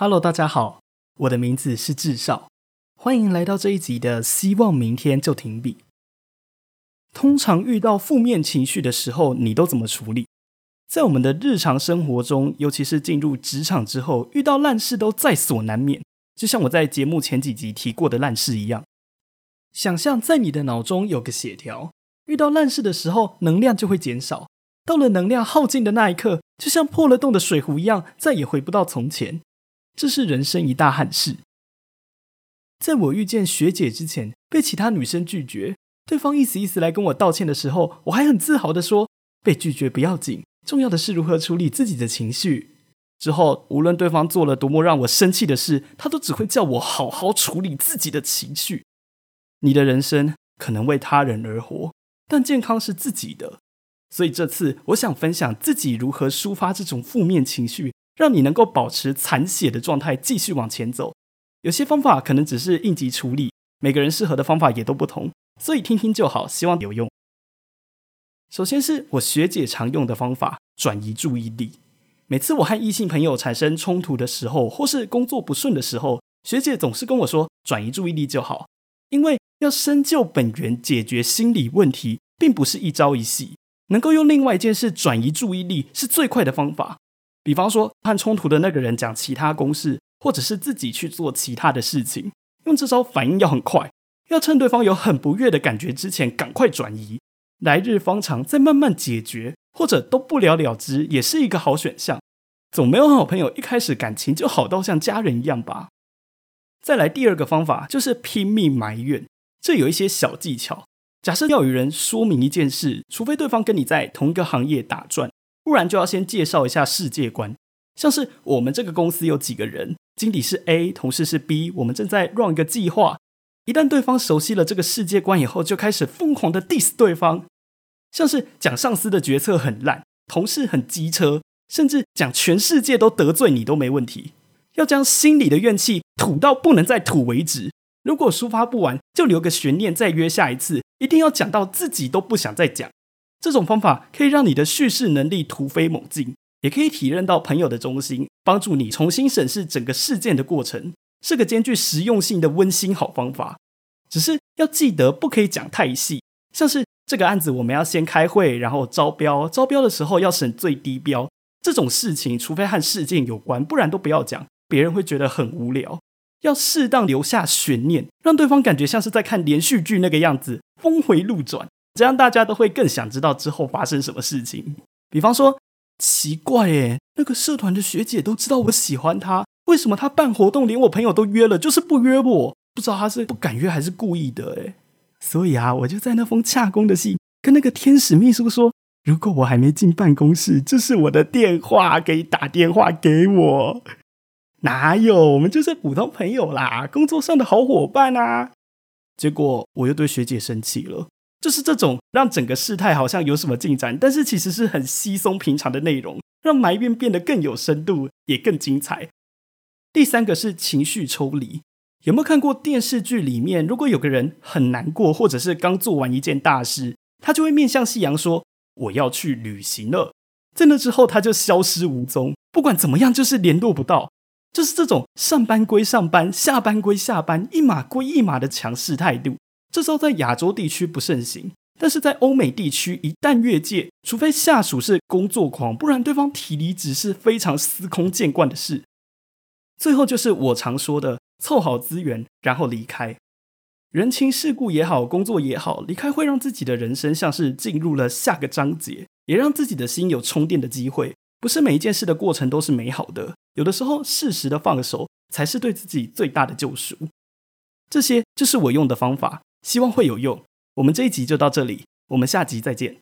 Hello，大家好，我的名字是智少，欢迎来到这一集的希望明天就停笔。通常遇到负面情绪的时候，你都怎么处理？在我们的日常生活中，尤其是进入职场之后，遇到烂事都在所难免。就像我在节目前几集提过的烂事一样，想象在你的脑中有个血条，遇到烂事的时候，能量就会减少。到了能量耗尽的那一刻，就像破了洞的水壶一样，再也回不到从前。这是人生一大憾事。在我遇见学姐之前，被其他女生拒绝，对方意思意思来跟我道歉的时候，我还很自豪的说：“被拒绝不要紧，重要的是如何处理自己的情绪。”之后，无论对方做了多么让我生气的事，他都只会叫我好好处理自己的情绪。你的人生可能为他人而活，但健康是自己的。所以这次，我想分享自己如何抒发这种负面情绪。让你能够保持残血的状态，继续往前走。有些方法可能只是应急处理，每个人适合的方法也都不同，所以听听就好，希望有用。首先是我学姐常用的方法——转移注意力。每次我和异性朋友产生冲突的时候，或是工作不顺的时候，学姐总是跟我说：“转移注意力就好。”因为要深究本源，解决心理问题，并不是一朝一夕，能够用另外一件事转移注意力，是最快的方法。比方说，和冲突的那个人讲其他公式，或者是自己去做其他的事情，用这招反应要很快，要趁对方有很不悦的感觉之前赶快转移，来日方长再慢慢解决，或者都不了了之，也是一个好选项。总没有好朋友一开始感情就好到像家人一样吧？再来第二个方法就是拼命埋怨，这有一些小技巧。假设要与人说明一件事，除非对方跟你在同一个行业打转。不然就要先介绍一下世界观，像是我们这个公司有几个人，经理是 A，同事是 B，我们正在 run 一个计划。一旦对方熟悉了这个世界观以后，就开始疯狂的 diss 对方，像是讲上司的决策很烂，同事很机车，甚至讲全世界都得罪你都没问题。要将心里的怨气吐到不能再吐为止。如果抒发不完，就留个悬念，再约下一次，一定要讲到自己都不想再讲。这种方法可以让你的叙事能力突飞猛进，也可以体认到朋友的忠心，帮助你重新审视整个事件的过程，是个兼具实用性的温馨好方法。只是要记得不可以讲太细，像是这个案子我们要先开会，然后招标，招标的时候要审最低标这种事情，除非和事件有关，不然都不要讲，别人会觉得很无聊。要适当留下悬念，让对方感觉像是在看连续剧那个样子，峰回路转。这样大家都会更想知道之后发生什么事情。比方说，奇怪诶，那个社团的学姐都知道我喜欢她，为什么她办活动连我朋友都约了，就是不约我？不知道她是不敢约还是故意的诶。所以啊，我就在那封洽公的信跟那个天使秘书说，如果我还没进办公室，这是我的电话，可以打电话给我。哪有，我们就是普通朋友啦，工作上的好伙伴啊。结果我又对学姐生气了。就是这种让整个事态好像有什么进展，但是其实是很稀松平常的内容，让埋怨变得更有深度，也更精彩。第三个是情绪抽离。有没有看过电视剧里面，如果有个人很难过，或者是刚做完一件大事，他就会面向夕阳说：“我要去旅行了。”在那之后，他就消失无踪，不管怎么样，就是联络不到。就是这种上班归上班，下班归下班，一码归一码的强势态度。这招在亚洲地区不盛行，但是在欧美地区，一旦越界，除非下属是工作狂，不然对方提离职是非常司空见惯的事。最后就是我常说的，凑好资源然后离开。人情世故也好，工作也好，离开会让自己的人生像是进入了下个章节，也让自己的心有充电的机会。不是每一件事的过程都是美好的，有的时候适时的放手，才是对自己最大的救赎。这些就是我用的方法。希望会有用。我们这一集就到这里，我们下集再见。